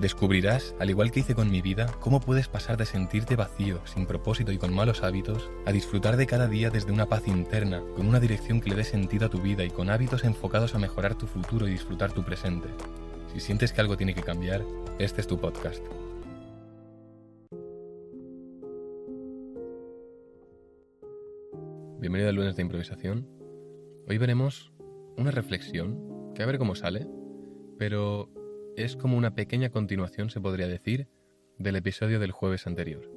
Descubrirás, al igual que hice con mi vida, cómo puedes pasar de sentirte vacío, sin propósito y con malos hábitos, a disfrutar de cada día desde una paz interna, con una dirección que le dé sentido a tu vida y con hábitos enfocados a mejorar tu futuro y disfrutar tu presente. Si sientes que algo tiene que cambiar, este es tu podcast. Bienvenido al lunes de improvisación. Hoy veremos una reflexión, que a ver cómo sale, pero es como una pequeña continuación, se podría decir, del episodio del jueves anterior.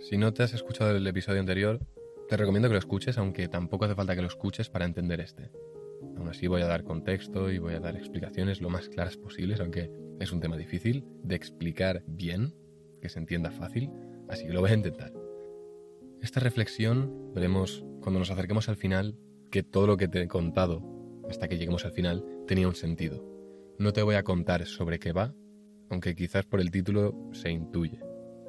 Si no te has escuchado el episodio anterior, te recomiendo que lo escuches, aunque tampoco hace falta que lo escuches para entender este. Aún así voy a dar contexto y voy a dar explicaciones lo más claras posibles, aunque es un tema difícil de explicar bien, que se entienda fácil, así que lo voy a intentar. Esta reflexión veremos cuando nos acerquemos al final que todo lo que te he contado hasta que lleguemos al final tenía un sentido no te voy a contar sobre qué va, aunque quizás por el título se intuye.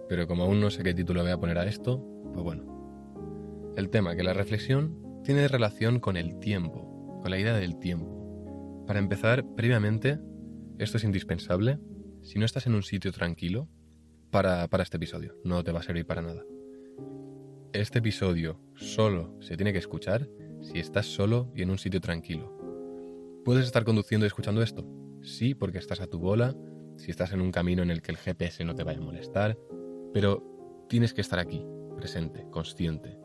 Pero como aún no sé qué título voy a poner a esto, pues bueno. El tema que la reflexión tiene relación con el tiempo, con la idea del tiempo. Para empezar, previamente, esto es indispensable, si no estás en un sitio tranquilo, para, para este episodio, no te va a servir para nada. Este episodio solo se tiene que escuchar si estás solo y en un sitio tranquilo. ¿Puedes estar conduciendo y escuchando esto? Sí, porque estás a tu bola, si estás en un camino en el que el GPS no te vaya a molestar, pero tienes que estar aquí, presente, consciente,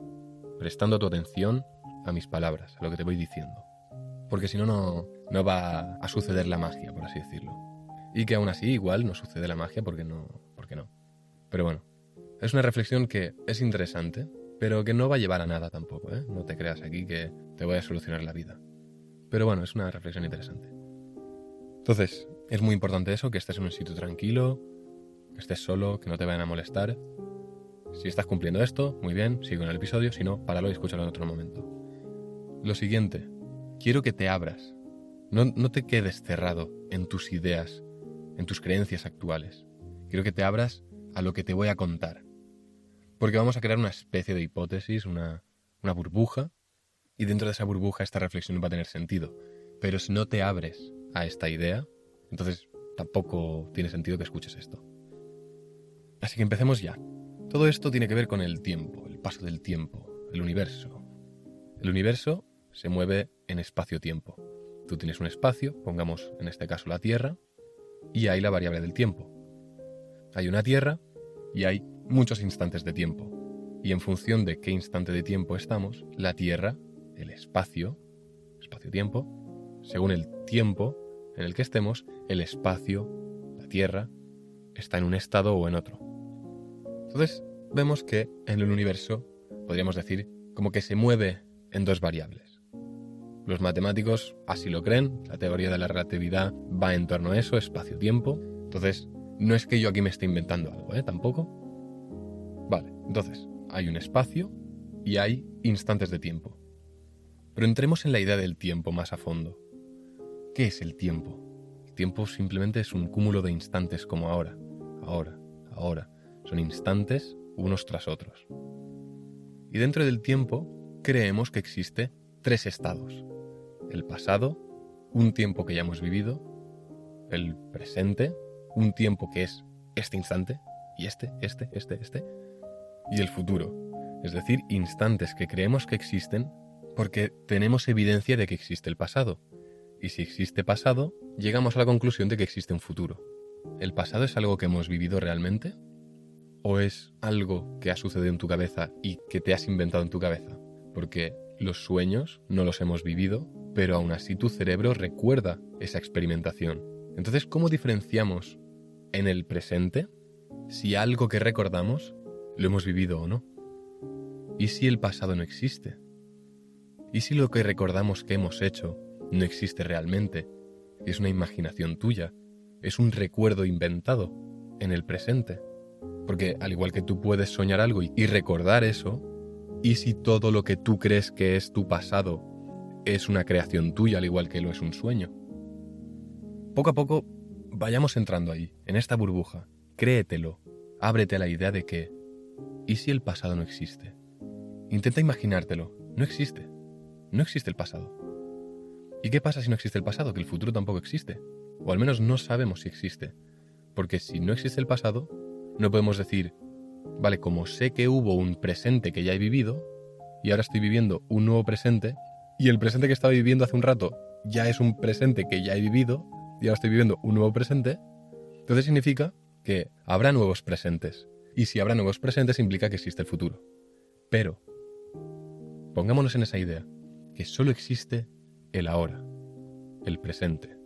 prestando tu atención a mis palabras, a lo que te voy diciendo. Porque si no, no va a suceder la magia, por así decirlo. Y que aún así igual no sucede la magia porque no, porque no. Pero bueno, es una reflexión que es interesante, pero que no va a llevar a nada tampoco, ¿eh? No te creas aquí que te voy a solucionar la vida. Pero bueno, es una reflexión interesante. Entonces, es muy importante eso, que estés en un sitio tranquilo, que estés solo, que no te vayan a molestar. Si estás cumpliendo esto, muy bien, sigue en el episodio, si no, páralo y escúchalo en otro momento. Lo siguiente, quiero que te abras. No, no te quedes cerrado en tus ideas, en tus creencias actuales. Quiero que te abras a lo que te voy a contar. Porque vamos a crear una especie de hipótesis, una, una burbuja, y dentro de esa burbuja esta reflexión va a tener sentido. Pero si no te abres a esta idea, entonces tampoco tiene sentido que escuches esto. Así que empecemos ya. Todo esto tiene que ver con el tiempo, el paso del tiempo, el universo. El universo se mueve en espacio-tiempo. Tú tienes un espacio, pongamos en este caso la Tierra, y hay la variable del tiempo. Hay una Tierra y hay muchos instantes de tiempo. Y en función de qué instante de tiempo estamos, la Tierra, el espacio, espacio-tiempo, según el tiempo en el que estemos, el espacio, la Tierra, está en un estado o en otro. Entonces, vemos que en el universo, podríamos decir, como que se mueve en dos variables. Los matemáticos así lo creen, la teoría de la relatividad va en torno a eso, espacio-tiempo. Entonces, no es que yo aquí me esté inventando algo, ¿eh? Tampoco. Vale, entonces, hay un espacio y hay instantes de tiempo. Pero entremos en la idea del tiempo más a fondo. ¿Qué es el tiempo? El tiempo simplemente es un cúmulo de instantes como ahora, ahora, ahora. Son instantes unos tras otros. Y dentro del tiempo creemos que existe tres estados. El pasado, un tiempo que ya hemos vivido, el presente, un tiempo que es este instante, y este, este, este, este, y el futuro, es decir, instantes que creemos que existen porque tenemos evidencia de que existe el pasado, y si existe pasado, llegamos a la conclusión de que existe un futuro. ¿El pasado es algo que hemos vivido realmente? ¿O es algo que ha sucedido en tu cabeza y que te has inventado en tu cabeza? Porque los sueños no los hemos vivido, pero aún así tu cerebro recuerda esa experimentación. Entonces, ¿cómo diferenciamos en el presente si algo que recordamos lo hemos vivido o no? ¿Y si el pasado no existe? ¿Y si lo que recordamos que hemos hecho no existe realmente, es una imaginación tuya, es un recuerdo inventado en el presente. Porque al igual que tú puedes soñar algo y recordar eso, ¿y si todo lo que tú crees que es tu pasado es una creación tuya al igual que lo es un sueño? poco a poco vayamos entrando ahí, en esta burbuja. Créetelo, ábrete a la idea de que, ¿y si el pasado no existe? Intenta imaginártelo, no existe, no existe el pasado. ¿Y qué pasa si no existe el pasado? Que el futuro tampoco existe, o al menos no sabemos si existe. Porque si no existe el pasado, no podemos decir, vale, como sé que hubo un presente que ya he vivido, y ahora estoy viviendo un nuevo presente, y el presente que estaba viviendo hace un rato ya es un presente que ya he vivido, y ahora estoy viviendo un nuevo presente, entonces significa que habrá nuevos presentes. Y si habrá nuevos presentes implica que existe el futuro. Pero, pongámonos en esa idea, que solo existe el ahora, el presente.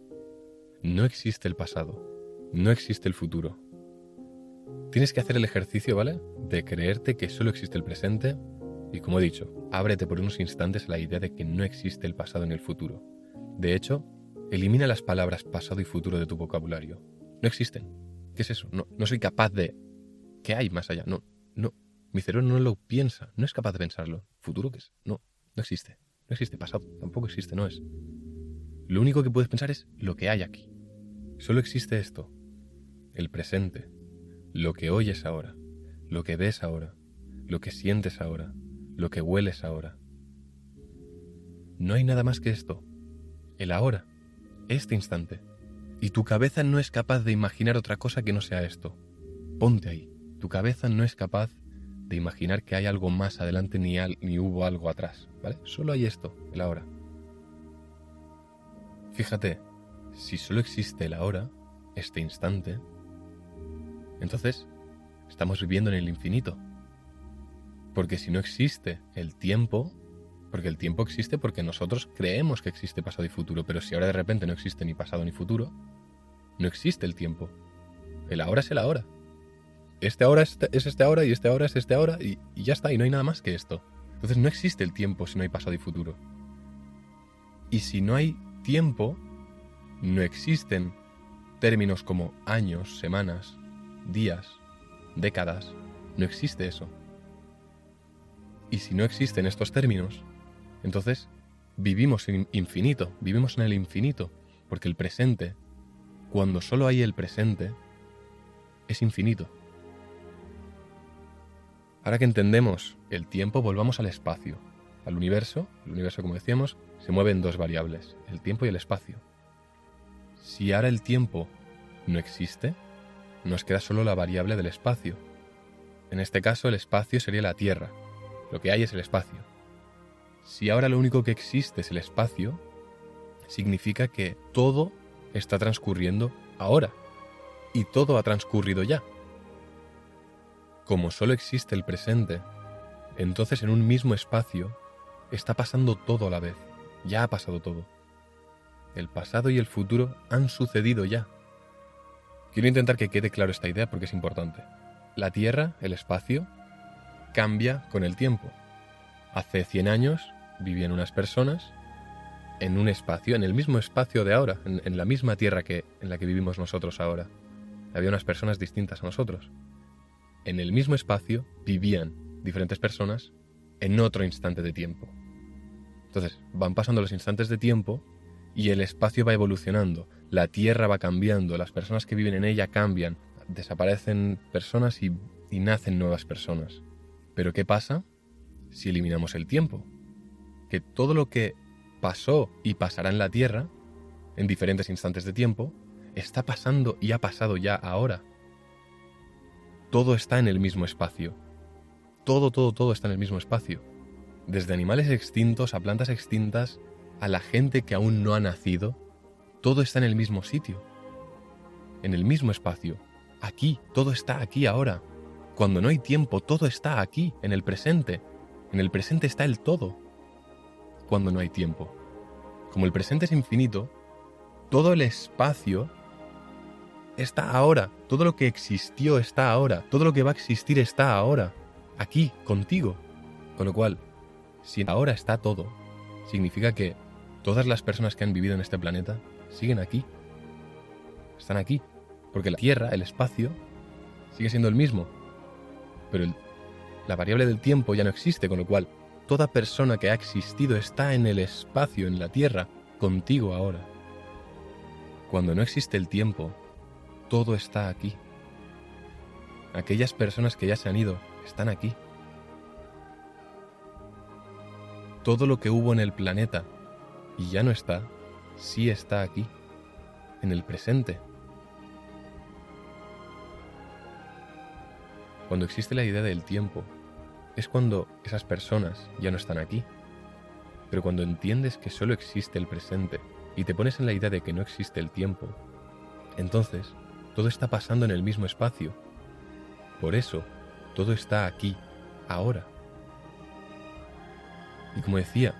No existe el pasado, no existe el futuro. Tienes que hacer el ejercicio, ¿vale? De creerte que solo existe el presente y, como he dicho, ábrete por unos instantes a la idea de que no existe el pasado ni el futuro. De hecho, elimina las palabras pasado y futuro de tu vocabulario. No existen. ¿Qué es eso? No, no soy capaz de... ¿Qué hay más allá? No, no. Mi cerebro no lo piensa, no es capaz de pensarlo. ¿Futuro qué es? No, no existe. Existe pasado, tampoco existe, no es. Lo único que puedes pensar es lo que hay aquí. Solo existe esto, el presente, lo que oyes ahora, lo que ves ahora, lo que sientes ahora, lo que hueles ahora. No hay nada más que esto, el ahora, este instante. Y tu cabeza no es capaz de imaginar otra cosa que no sea esto. Ponte ahí. Tu cabeza no es capaz de imaginar que hay algo más adelante ni, ni hubo algo atrás, ¿vale? Solo hay esto, el ahora. Fíjate, si solo existe el ahora, este instante, entonces estamos viviendo en el infinito. Porque si no existe el tiempo, porque el tiempo existe porque nosotros creemos que existe pasado y futuro, pero si ahora de repente no existe ni pasado ni futuro, no existe el tiempo. El ahora es el ahora. Este ahora es este ahora y este ahora es este ahora y, y ya está, y no hay nada más que esto. Entonces no existe el tiempo si no hay pasado y futuro. Y si no hay tiempo, no existen términos como años, semanas, días, décadas. No existe eso. Y si no existen estos términos, entonces vivimos en infinito, vivimos en el infinito, porque el presente, cuando solo hay el presente, es infinito. Ahora que entendemos el tiempo, volvamos al espacio, al universo. El universo, como decíamos, se mueve en dos variables, el tiempo y el espacio. Si ahora el tiempo no existe, nos queda solo la variable del espacio. En este caso, el espacio sería la Tierra. Lo que hay es el espacio. Si ahora lo único que existe es el espacio, significa que todo está transcurriendo ahora. Y todo ha transcurrido ya. Como solo existe el presente, entonces en un mismo espacio está pasando todo a la vez. Ya ha pasado todo. El pasado y el futuro han sucedido ya. Quiero intentar que quede claro esta idea porque es importante. La Tierra, el espacio, cambia con el tiempo. Hace 100 años vivían unas personas en un espacio, en el mismo espacio de ahora, en, en, la misma Tierra que en la que vivimos nosotros ahora. Había unas personas distintas a nosotros en el mismo espacio vivían diferentes personas en otro instante de tiempo. Entonces, van pasando los instantes de tiempo y el espacio va evolucionando, la Tierra va cambiando, las personas que viven en ella cambian, desaparecen personas y, y nacen nuevas personas. Pero ¿qué pasa si eliminamos el tiempo? Que todo lo que pasó y pasará en la Tierra, en diferentes instantes de tiempo, está pasando y ha pasado ya ahora todo está en el mismo espacio. Todo, todo, todo está en el mismo espacio. Desde animales extintos a plantas extintas, a la gente que aún no ha nacido, todo está en el mismo sitio. En el mismo espacio. Aquí, todo está aquí ahora. Cuando no hay tiempo, todo está aquí, en el presente. En el presente está el todo. Cuando no hay tiempo. Como el presente es infinito, todo el espacio está ahora. Todo lo que existió está ahora. Todo lo que va a existir está ahora. Aquí, contigo. Con lo cual, si ahora está todo, significa que todas las personas que han vivido en este planeta siguen aquí. Están aquí. Porque la Tierra, el espacio, sigue siendo el mismo. Pero la variable del tiempo ya no existe, con lo cual toda persona que ha existido está en el espacio, en la Tierra, contigo ahora. cuando no existe el tiempo, todo está aquí. Aquellas personas que ya se han ido están aquí. Todo lo que hubo en el planeta y ya no está, sí está aquí, en el presente. Cuando existe la idea del tiempo, es cuando esas personas ya no están aquí. Pero cuando entiendes que solo existe el presente y te pones en la idea de que no existe el tiempo, entonces todo está pasando en el mismo espacio. Por eso, todo está aquí, ahora. Y como decía,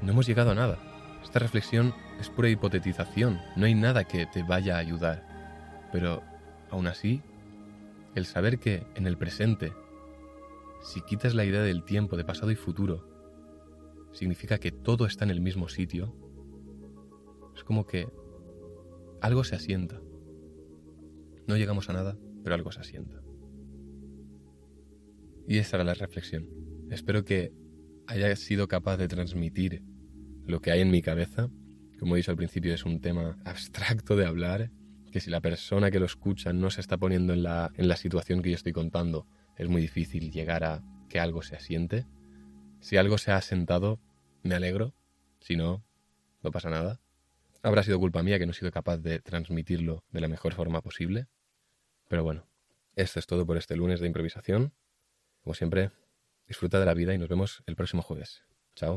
no hemos llegado a nada. Esta reflexión es pura hipotetización, no hay nada que te vaya a ayudar. Pero, aún así, el saber que en el presente, si quitas la idea del tiempo de pasado y futuro, significa que todo está en el mismo sitio, es como que algo se asienta. No llegamos a nada, pero algo se asienta. Y esta era la reflexión. Espero que haya sido capaz de transmitir lo que hay en mi cabeza. Como he dicho al principio, es un tema abstracto de hablar que si la persona que lo escucha no se está poniendo en la, en la situación que yo estoy contando, es muy difícil llegar a que algo se asiente. Si algo se ha asentado, me alegro. Si no, no pasa nada. Habrá sido culpa mía que no he sido capaz de transmitirlo de la mejor forma posible. Pero bueno, esto es todo por este lunes de improvisación. Como siempre, disfruta de la vida y nos vemos el próximo jueves. Chao.